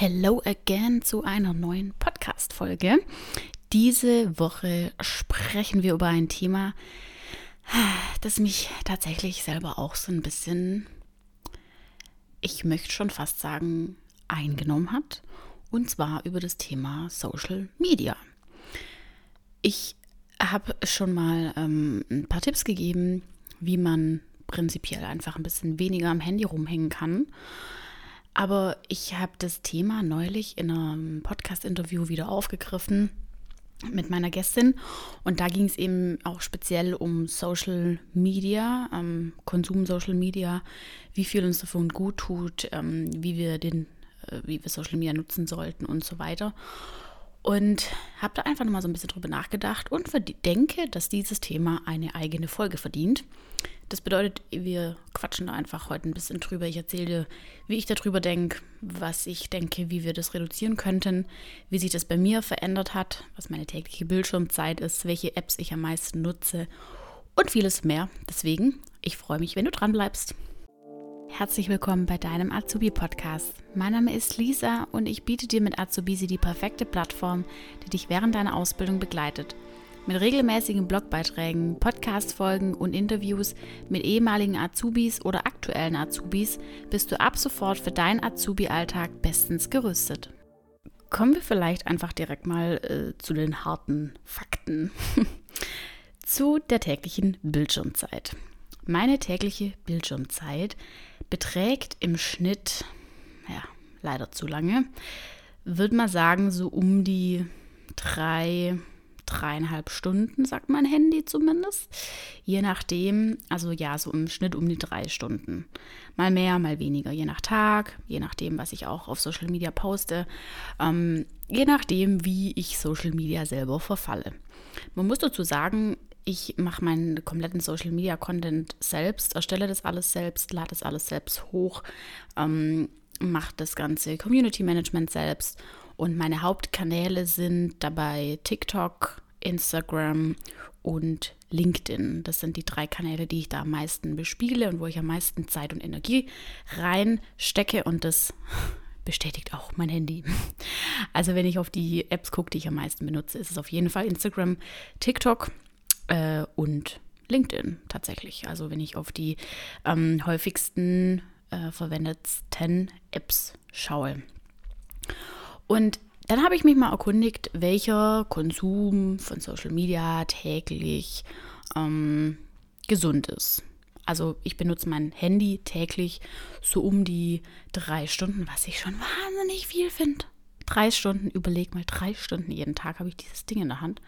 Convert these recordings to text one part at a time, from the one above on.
Hello again zu einer neuen Podcast-Folge. Diese Woche sprechen wir über ein Thema, das mich tatsächlich selber auch so ein bisschen, ich möchte schon fast sagen, eingenommen hat. Und zwar über das Thema Social Media. Ich habe schon mal ähm, ein paar Tipps gegeben, wie man prinzipiell einfach ein bisschen weniger am Handy rumhängen kann. Aber ich habe das Thema neulich in einem Podcast-Interview wieder aufgegriffen mit meiner Gästin. Und da ging es eben auch speziell um Social Media, ähm, Konsum Social Media, wie viel uns davon gut tut, ähm, wie wir den, äh, wie wir Social Media nutzen sollten und so weiter. Und habe da einfach nochmal so ein bisschen drüber nachgedacht und denke, dass dieses Thema eine eigene Folge verdient. Das bedeutet, wir quatschen da einfach heute ein bisschen drüber. Ich erzähle dir, wie ich darüber denke, was ich denke, wie wir das reduzieren könnten, wie sich das bei mir verändert hat, was meine tägliche Bildschirmzeit ist, welche Apps ich am meisten nutze und vieles mehr. Deswegen, ich freue mich, wenn du dran bleibst. Herzlich willkommen bei deinem Azubi-Podcast. Mein Name ist Lisa und ich biete dir mit Azubisi die perfekte Plattform, die dich während deiner Ausbildung begleitet – mit regelmäßigen Blogbeiträgen, Podcast-Folgen und Interviews mit ehemaligen Azubis oder aktuellen Azubis bist du ab sofort für deinen Azubi-Alltag bestens gerüstet. Kommen wir vielleicht einfach direkt mal äh, zu den harten Fakten. zu der täglichen Bildschirmzeit. Meine tägliche Bildschirmzeit beträgt im Schnitt, ja, leider zu lange, würde man sagen, so um die drei dreieinhalb Stunden, sagt mein Handy zumindest. Je nachdem, also ja, so im Schnitt um die drei Stunden. Mal mehr, mal weniger, je nach Tag, je nachdem, was ich auch auf Social Media poste, ähm, je nachdem, wie ich Social Media selber verfalle. Man muss dazu sagen, ich mache meinen kompletten Social Media Content selbst, erstelle das alles selbst, lade das alles selbst hoch, ähm, mache das ganze Community Management selbst und meine Hauptkanäle sind dabei TikTok, Instagram und LinkedIn. Das sind die drei Kanäle, die ich da am meisten bespiele und wo ich am meisten Zeit und Energie reinstecke. Und das bestätigt auch mein Handy. Also wenn ich auf die Apps gucke, die ich am meisten benutze, ist es auf jeden Fall Instagram, TikTok äh, und LinkedIn tatsächlich. Also wenn ich auf die ähm, häufigsten äh, verwendetsten Apps schaue. Und dann habe ich mich mal erkundigt, welcher Konsum von Social Media täglich ähm, gesund ist. Also ich benutze mein Handy täglich so um die drei Stunden, was ich schon wahnsinnig viel finde. Drei Stunden, überleg mal, drei Stunden jeden Tag habe ich dieses Ding in der Hand.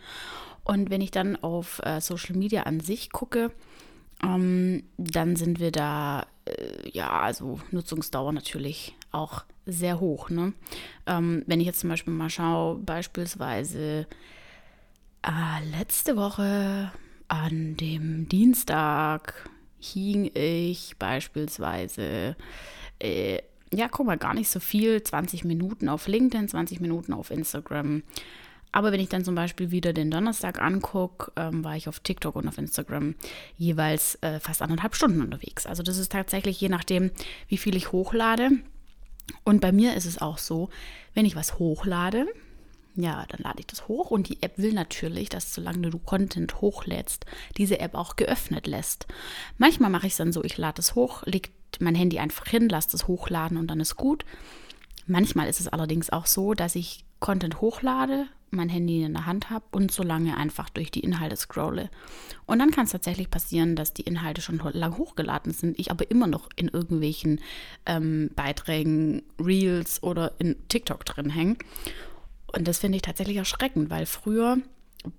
Und wenn ich dann auf äh, Social Media an sich gucke, ähm, dann sind wir da, äh, ja, also Nutzungsdauer natürlich auch sehr hoch. Ne? Ähm, wenn ich jetzt zum Beispiel mal schaue, beispielsweise äh, letzte Woche an dem Dienstag hing ich beispielsweise, äh, ja, guck mal, gar nicht so viel, 20 Minuten auf LinkedIn, 20 Minuten auf Instagram. Aber wenn ich dann zum Beispiel wieder den Donnerstag angucke, ähm, war ich auf TikTok und auf Instagram jeweils äh, fast anderthalb Stunden unterwegs. Also das ist tatsächlich je nachdem, wie viel ich hochlade. Und bei mir ist es auch so, wenn ich was hochlade, ja, dann lade ich das hoch und die App will natürlich, dass solange du Content hochlädst, diese App auch geöffnet lässt. Manchmal mache ich es dann so, ich lade es hoch, lege mein Handy einfach hin, lasse es hochladen und dann ist gut. Manchmal ist es allerdings auch so, dass ich Content hochlade, mein Handy in der Hand habe und so lange einfach durch die Inhalte scrolle. Und dann kann es tatsächlich passieren, dass die Inhalte schon lang hochgeladen sind, ich aber immer noch in irgendwelchen ähm, Beiträgen, Reels oder in TikTok drin hänge. Und das finde ich tatsächlich erschreckend, weil früher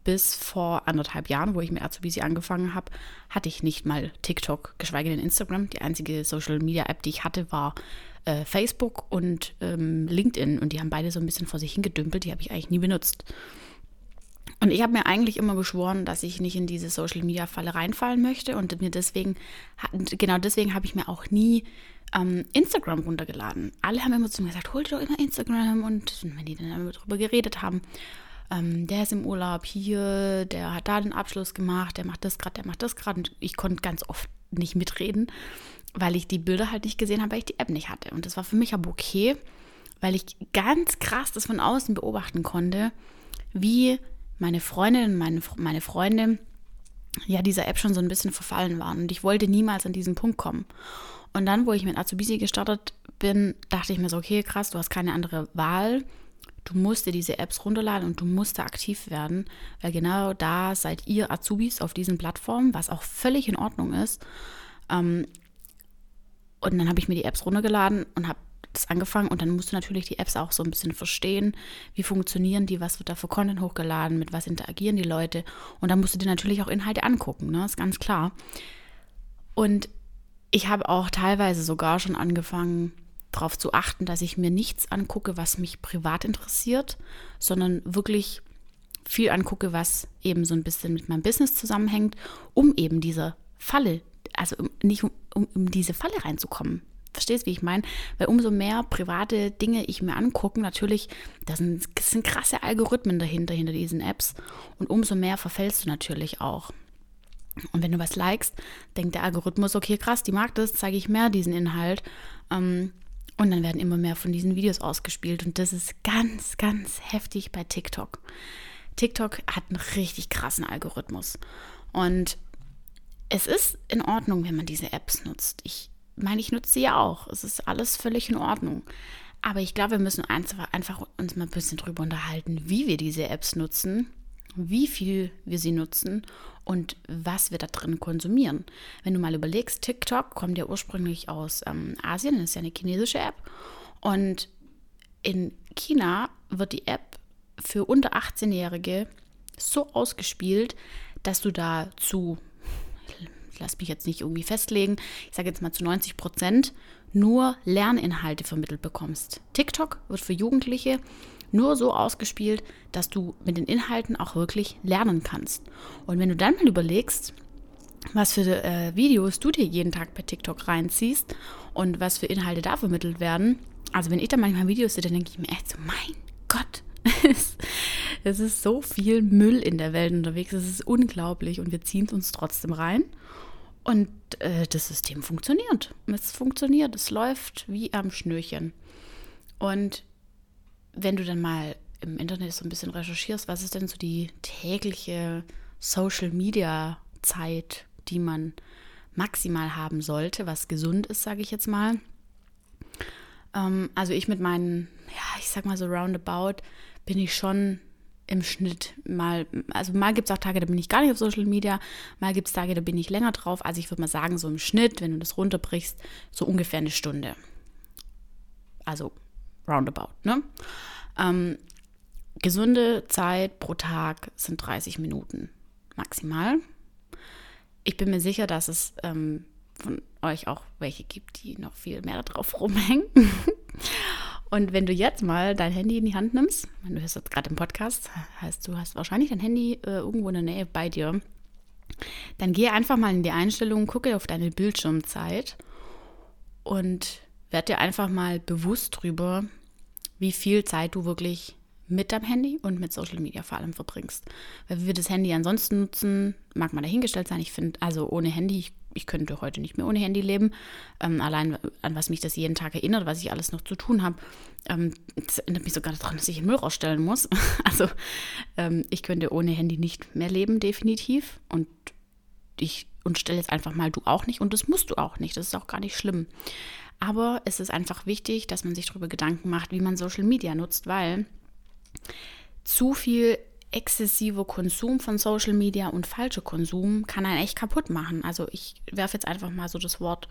bis vor anderthalb Jahren, wo ich mit Azubisi angefangen habe, hatte ich nicht mal TikTok, geschweige denn Instagram. Die einzige Social Media App, die ich hatte, war äh, Facebook und ähm, LinkedIn. Und die haben beide so ein bisschen vor sich hingedümpelt. Die habe ich eigentlich nie benutzt. Und ich habe mir eigentlich immer geschworen, dass ich nicht in diese Social Media Falle reinfallen möchte. Und mir deswegen, genau deswegen habe ich mir auch nie ähm, Instagram runtergeladen. Alle haben immer zu mir gesagt, hol dir doch immer Instagram. Und wenn die dann darüber geredet haben, ähm, der ist im Urlaub hier, der hat da den Abschluss gemacht, der macht das gerade, der macht das gerade. Und ich konnte ganz oft nicht mitreden, weil ich die Bilder halt nicht gesehen habe, weil ich die App nicht hatte. Und das war für mich aber okay, weil ich ganz krass das von außen beobachten konnte, wie meine Freundinnen, meine, meine Freunde ja dieser App schon so ein bisschen verfallen waren. Und ich wollte niemals an diesen Punkt kommen. Und dann, wo ich mit Azubisi gestartet bin, dachte ich mir so, okay, krass, du hast keine andere Wahl. Du musst dir diese Apps runterladen und du musst da aktiv werden, weil genau da seid ihr Azubis auf diesen Plattformen, was auch völlig in Ordnung ist. Ähm, und dann habe ich mir die Apps runtergeladen und habe das angefangen. Und dann musst du natürlich die Apps auch so ein bisschen verstehen, wie funktionieren die, was wird da für Content hochgeladen, mit was interagieren die Leute? Und dann musst du dir natürlich auch Inhalte angucken, ne? ist ganz klar. Und ich habe auch teilweise sogar schon angefangen, darauf zu achten, dass ich mir nichts angucke, was mich privat interessiert, sondern wirklich viel angucke, was eben so ein bisschen mit meinem Business zusammenhängt, um eben diese Falle, also um, nicht um, um, um diese Falle reinzukommen. Verstehst, wie ich meine? Weil umso mehr private Dinge ich mir angucke, natürlich, da sind, sind krasse Algorithmen dahinter, hinter diesen Apps. Und umso mehr verfällst du natürlich auch. Und wenn du was likest, denkt der Algorithmus, okay, krass, die mag das, zeige ich mehr diesen Inhalt. Ähm, und dann werden immer mehr von diesen Videos ausgespielt. Und das ist ganz, ganz heftig bei TikTok. TikTok hat einen richtig krassen Algorithmus. Und es ist in Ordnung, wenn man diese Apps nutzt. Ich meine, ich nutze sie ja auch. Es ist alles völlig in Ordnung. Aber ich glaube, wir müssen einfach, einfach uns mal ein bisschen drüber unterhalten, wie wir diese Apps nutzen, wie viel wir sie nutzen und was wir da drin konsumieren. Wenn du mal überlegst, TikTok kommt ja ursprünglich aus ähm, Asien, das ist ja eine chinesische App. Und in China wird die App für unter 18-Jährige so ausgespielt, dass du da zu lasse mich jetzt nicht irgendwie festlegen, ich sage jetzt mal zu 90 Prozent, nur Lerninhalte vermittelt bekommst. TikTok wird für Jugendliche nur so ausgespielt, dass du mit den Inhalten auch wirklich lernen kannst. Und wenn du dann mal überlegst, was für äh, Videos du dir jeden Tag bei TikTok reinziehst und was für Inhalte da vermittelt werden, also wenn ich da manchmal Videos sehe, dann denke ich mir echt so, mein Gott, es ist so viel Müll in der Welt unterwegs, es ist unglaublich und wir ziehen es uns trotzdem rein. Und äh, das System funktioniert. Es funktioniert, es läuft wie am Schnürchen. Und wenn du dann mal im Internet so ein bisschen recherchierst, was ist denn so die tägliche Social-Media-Zeit, die man maximal haben sollte, was gesund ist, sage ich jetzt mal. Ähm, also ich mit meinen, ja, ich sag mal so roundabout, bin ich schon im Schnitt mal, also mal gibt es auch Tage, da bin ich gar nicht auf Social Media, mal gibt es Tage, da bin ich länger drauf. Also ich würde mal sagen, so im Schnitt, wenn du das runterbrichst, so ungefähr eine Stunde. Also roundabout, ne? Ähm, gesunde Zeit pro Tag sind 30 Minuten maximal. Ich bin mir sicher, dass es ähm, von euch auch welche gibt, die noch viel mehr drauf rumhängen. Und wenn du jetzt mal dein Handy in die Hand nimmst, du hörst jetzt gerade im Podcast, heißt du hast wahrscheinlich dein Handy äh, irgendwo in der Nähe bei dir, dann geh einfach mal in die Einstellungen, gucke auf deine Bildschirmzeit und werd dir einfach mal bewusst drüber, wie viel Zeit du wirklich mit deinem Handy und mit Social Media vor allem verbringst. Weil wir das Handy ansonsten nutzen, mag man dahingestellt sein. Ich finde, also ohne Handy, ich, ich, könnte heute nicht mehr ohne Handy leben. Ähm, allein an was mich das jeden Tag erinnert, was ich alles noch zu tun habe. Ähm, das erinnert mich sogar daran, dass ich den Müll rausstellen muss. also ähm, ich könnte ohne Handy nicht mehr leben, definitiv. Und ich und stelle jetzt einfach mal du auch nicht und das musst du auch nicht. Das ist auch gar nicht schlimm. Aber es ist einfach wichtig, dass man sich darüber Gedanken macht, wie man Social Media nutzt, weil zu viel exzessiver Konsum von Social Media und falscher Konsum kann einen echt kaputt machen. Also ich werfe jetzt einfach mal so das Wort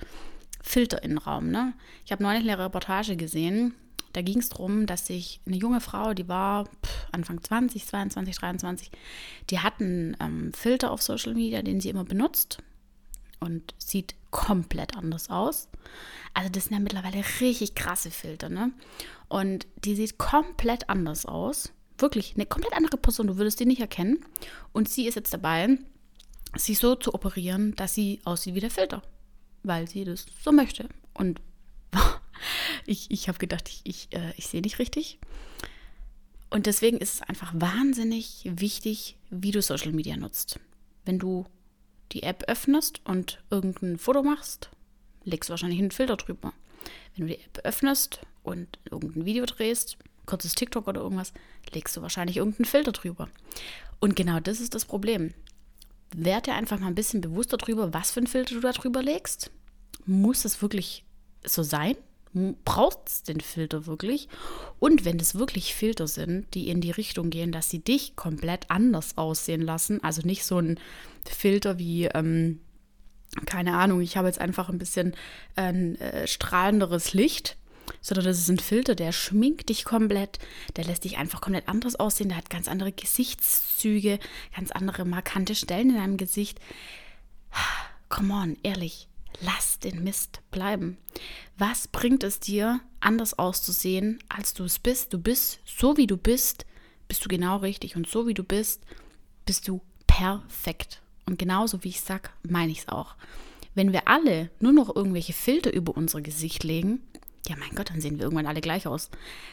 Filter in den Raum. Ne? Ich habe neulich eine Reportage gesehen, da ging es darum, dass sich eine junge Frau, die war Anfang 20, 22, 23, die hat einen ähm, Filter auf Social Media, den sie immer benutzt und sieht komplett anders aus. Also das sind ja mittlerweile richtig krasse Filter, ne? Und die sieht komplett anders aus. Wirklich eine komplett andere Person. Du würdest die nicht erkennen. Und sie ist jetzt dabei, sich so zu operieren, dass sie aussieht wie der Filter. Weil sie das so möchte. Und ich, ich habe gedacht, ich, ich, äh, ich sehe nicht richtig. Und deswegen ist es einfach wahnsinnig wichtig, wie du Social Media nutzt. Wenn du die App öffnest und irgendein Foto machst, legst du wahrscheinlich einen Filter drüber. Wenn du die App öffnest und irgendein Video drehst, kurzes TikTok oder irgendwas, legst du wahrscheinlich irgendeinen Filter drüber. Und genau das ist das Problem. Werd dir einfach mal ein bisschen bewusster drüber, was für einen Filter du da drüber legst. Muss es wirklich so sein? Braucht es den Filter wirklich? Und wenn es wirklich Filter sind, die in die Richtung gehen, dass sie dich komplett anders aussehen lassen, also nicht so ein Filter wie, ähm, keine Ahnung, ich habe jetzt einfach ein bisschen ein äh, strahlenderes Licht, sondern das ist ein Filter, der schminkt dich komplett, der lässt dich einfach komplett anders aussehen, der hat ganz andere Gesichtszüge, ganz andere markante Stellen in deinem Gesicht. Come on, ehrlich, lass den Mist bleiben. Was bringt es dir, anders auszusehen, als du es bist? Du bist so, wie du bist, bist du genau richtig und so, wie du bist, bist du perfekt. Und genauso wie ich sag, meine ich es auch. Wenn wir alle nur noch irgendwelche Filter über unser Gesicht legen, ja, mein Gott, dann sehen wir irgendwann alle gleich aus.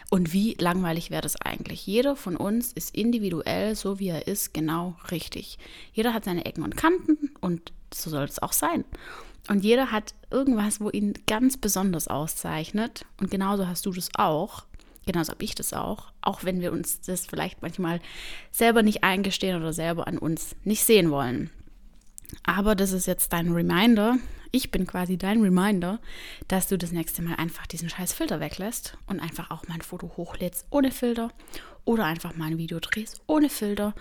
Und wie langweilig wäre das eigentlich? Jeder von uns ist individuell, so wie er ist, genau richtig. Jeder hat seine Ecken und Kanten und so soll es auch sein. Und jeder hat irgendwas, wo ihn ganz besonders auszeichnet. Und genauso hast du das auch. Genauso habe ich das auch. Auch wenn wir uns das vielleicht manchmal selber nicht eingestehen oder selber an uns nicht sehen wollen. Aber das ist jetzt dein Reminder, ich bin quasi dein Reminder, dass du das nächste Mal einfach diesen scheiß Filter weglässt und einfach auch mal ein Foto hochlädst ohne Filter oder einfach mal ein Video drehst ohne Filter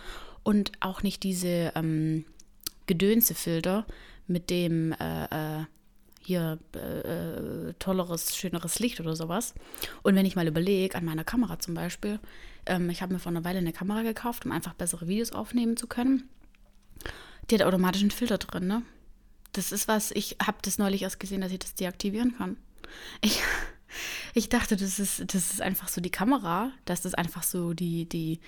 und auch nicht diese ähm, Gedönse-Filter mit dem äh, äh, hier äh, tolleres, schöneres Licht oder sowas. Und wenn ich mal überlege, an meiner Kamera zum Beispiel, ähm, ich habe mir vor einer Weile eine Kamera gekauft, um einfach bessere Videos aufnehmen zu können. Die hat automatisch einen Filter drin, ne? Das ist was, ich habe das neulich erst gesehen, dass ich das deaktivieren kann. Ich, ich dachte, das ist, das ist einfach so die Kamera, dass das einfach so die, die,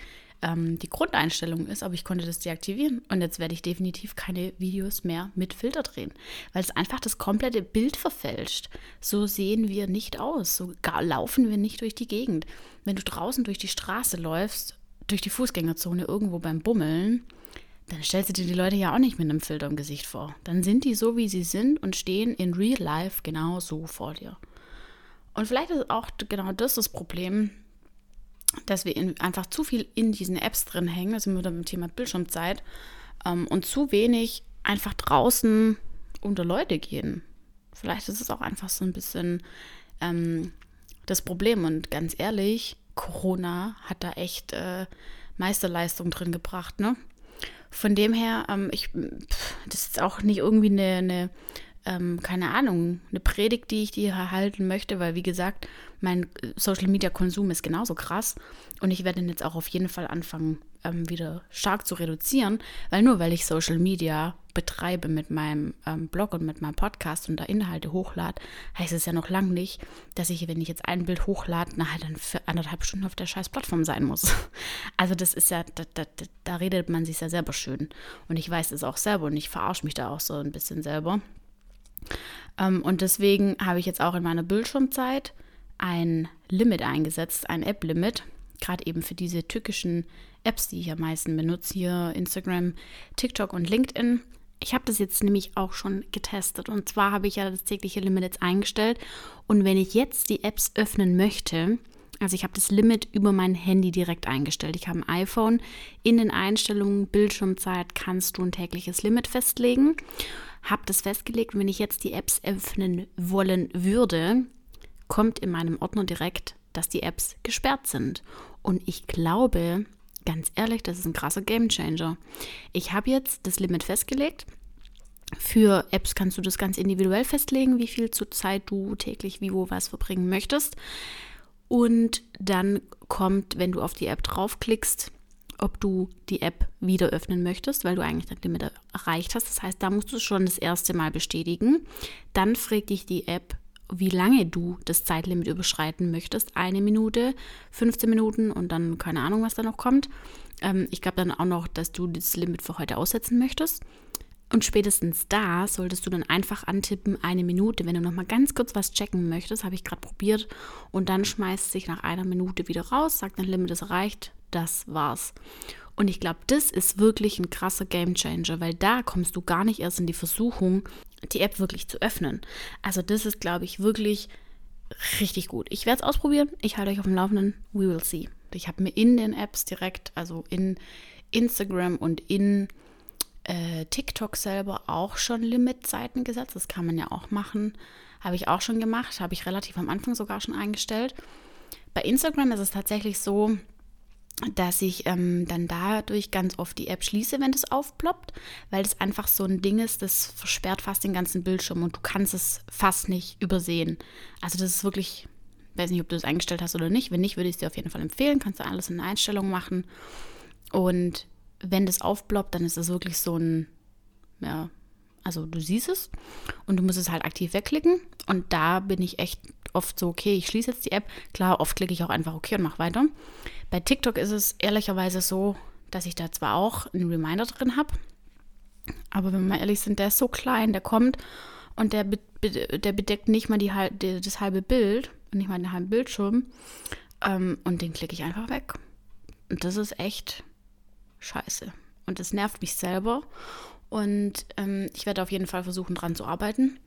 ähm, die Grundeinstellung ist, aber ich konnte das deaktivieren. Und jetzt werde ich definitiv keine Videos mehr mit Filter drehen, weil es einfach das komplette Bild verfälscht. So sehen wir nicht aus, so laufen wir nicht durch die Gegend. Wenn du draußen durch die Straße läufst, durch die Fußgängerzone irgendwo beim Bummeln, dann stellst du dir die Leute ja auch nicht mit einem Filter im Gesicht vor. Dann sind die so, wie sie sind und stehen in real life genau so vor dir. Und vielleicht ist auch genau das das Problem, dass wir in, einfach zu viel in diesen Apps drin hängen, also mit dem Thema Bildschirmzeit, ähm, und zu wenig einfach draußen unter Leute gehen. Vielleicht ist es auch einfach so ein bisschen ähm, das Problem. Und ganz ehrlich, Corona hat da echt äh, Meisterleistung drin gebracht, ne? Von dem her, ähm, ich, pff, das ist auch nicht irgendwie eine, eine ähm, keine Ahnung, eine Predigt, die ich dir halten möchte, weil wie gesagt, mein äh, Social Media Konsum ist genauso krass und ich werde ihn jetzt auch auf jeden Fall anfangen, ähm, wieder stark zu reduzieren, weil nur weil ich Social Media betreibe mit meinem ähm, Blog und mit meinem Podcast und da Inhalte hochlade, heißt es ja noch lange nicht, dass ich, wenn ich jetzt ein Bild hochlade, nachher dann für anderthalb Stunden auf der scheiß Plattform sein muss. Also das ist ja, da, da, da redet man sich ja selber schön. Und ich weiß es auch selber und ich verarsche mich da auch so ein bisschen selber. Ähm, und deswegen habe ich jetzt auch in meiner Bildschirmzeit ein Limit eingesetzt, ein App-Limit, gerade eben für diese tückischen Apps, die ich am meisten benutze, hier Instagram, TikTok und LinkedIn. Ich habe das jetzt nämlich auch schon getestet und zwar habe ich ja das tägliche Limit jetzt eingestellt und wenn ich jetzt die Apps öffnen möchte, also ich habe das Limit über mein Handy direkt eingestellt. Ich habe ein iPhone. In den Einstellungen Bildschirmzeit kannst du ein tägliches Limit festlegen habe das festgelegt und wenn ich jetzt die Apps öffnen wollen würde, kommt in meinem Ordner direkt, dass die Apps gesperrt sind. Und ich glaube, ganz ehrlich, das ist ein krasser Gamechanger. Ich habe jetzt das Limit festgelegt. Für Apps kannst du das ganz individuell festlegen, wie viel zur Zeit du täglich wie wo was verbringen möchtest. Und dann kommt, wenn du auf die App draufklickst, ob du die App wieder öffnen möchtest, weil du eigentlich das Limit erreicht hast. Das heißt, da musst du schon das erste Mal bestätigen. Dann fragt dich die App, wie lange du das Zeitlimit überschreiten möchtest. Eine Minute, 15 Minuten und dann keine Ahnung, was da noch kommt. Ähm, ich glaube dann auch noch, dass du das Limit für heute aussetzen möchtest. Und spätestens da solltest du dann einfach antippen, eine Minute. Wenn du noch mal ganz kurz was checken möchtest, habe ich gerade probiert. Und dann schmeißt sich nach einer Minute wieder raus, sagt, dein Limit ist erreicht, das war's. Und ich glaube, das ist wirklich ein krasser Gamechanger, weil da kommst du gar nicht erst in die Versuchung, die App wirklich zu öffnen. Also das ist, glaube ich, wirklich richtig gut. Ich werde es ausprobieren. Ich halte euch auf dem Laufenden. We will see. Ich habe mir in den Apps direkt, also in Instagram und in äh, TikTok selber auch schon Limitzeiten gesetzt. Das kann man ja auch machen. Habe ich auch schon gemacht. Habe ich relativ am Anfang sogar schon eingestellt. Bei Instagram ist es tatsächlich so, dass ich ähm, dann dadurch ganz oft die App schließe, wenn das aufploppt, weil das einfach so ein Ding ist, das versperrt fast den ganzen Bildschirm und du kannst es fast nicht übersehen. Also das ist wirklich, weiß nicht, ob du das eingestellt hast oder nicht. Wenn nicht, würde ich es dir auf jeden Fall empfehlen. Kannst du alles in Einstellungen machen. Und wenn das aufploppt, dann ist das wirklich so ein, ja, also du siehst es und du musst es halt aktiv wegklicken. Und da bin ich echt oft so, okay, ich schließe jetzt die App. Klar, oft klicke ich auch einfach okay und mache weiter. Bei TikTok ist es ehrlicherweise so, dass ich da zwar auch einen Reminder drin habe, aber wenn wir mal ehrlich sind, der ist so klein, der kommt und der, der bedeckt nicht mal die, die, das halbe Bild nicht mal den halben Bildschirm. Ähm, und den klicke ich einfach weg. Und das ist echt scheiße. Und das nervt mich selber. Und ähm, ich werde auf jeden Fall versuchen, dran zu arbeiten.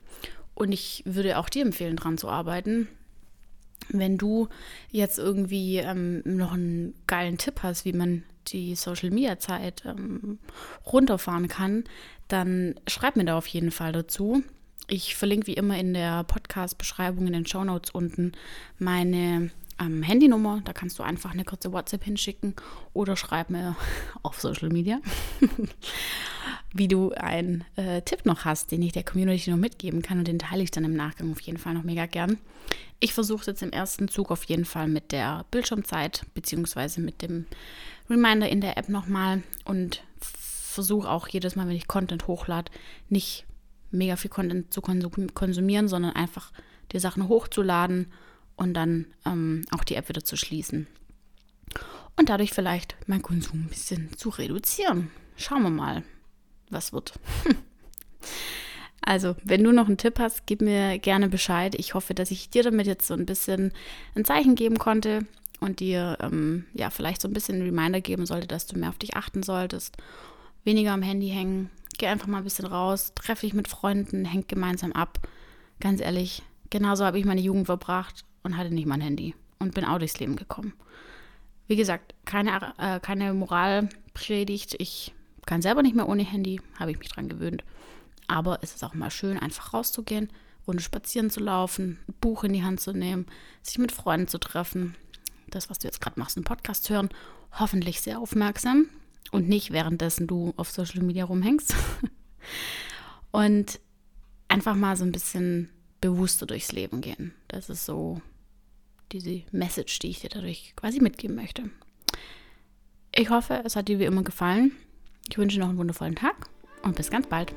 Und ich würde auch dir empfehlen, dran zu arbeiten. Wenn du jetzt irgendwie ähm, noch einen geilen Tipp hast, wie man die Social Media Zeit ähm, runterfahren kann, dann schreib mir da auf jeden Fall dazu. Ich verlinke wie immer in der Podcast-Beschreibung in den Show Notes unten meine ähm, Handynummer. Da kannst du einfach eine kurze WhatsApp hinschicken oder schreib mir auf Social Media, wie du einen äh, Tipp noch hast, den ich der Community noch mitgeben kann und den teile ich dann im Nachgang auf jeden Fall noch mega gern. Ich versuche jetzt im ersten Zug auf jeden Fall mit der Bildschirmzeit beziehungsweise mit dem Reminder in der App nochmal und versuche auch jedes Mal, wenn ich Content hochlade, nicht mega viel Content zu konsumieren, sondern einfach die Sachen hochzuladen und dann ähm, auch die App wieder zu schließen. Und dadurch vielleicht mein Konsum ein bisschen zu reduzieren. Schauen wir mal, was wird. Also, wenn du noch einen Tipp hast, gib mir gerne Bescheid. Ich hoffe, dass ich dir damit jetzt so ein bisschen ein Zeichen geben konnte und dir ähm, ja vielleicht so ein bisschen ein Reminder geben sollte, dass du mehr auf dich achten solltest, weniger am Handy hängen, geh einfach mal ein bisschen raus, treffe dich mit Freunden, häng gemeinsam ab. Ganz ehrlich, genauso habe ich meine Jugend verbracht und hatte nicht mein Handy und bin auch durchs Leben gekommen. Wie gesagt, keine, äh, keine Moralpredigt. Ich kann selber nicht mehr ohne Handy, habe ich mich dran gewöhnt. Aber es ist auch mal schön, einfach rauszugehen, Runde spazieren zu laufen, ein Buch in die Hand zu nehmen, sich mit Freunden zu treffen. Das, was du jetzt gerade machst, einen Podcast hören, hoffentlich sehr aufmerksam und nicht währenddessen du auf Social Media rumhängst. und einfach mal so ein bisschen bewusster durchs Leben gehen. Das ist so diese Message, die ich dir dadurch quasi mitgeben möchte. Ich hoffe, es hat dir wie immer gefallen. Ich wünsche noch einen wundervollen Tag und bis ganz bald.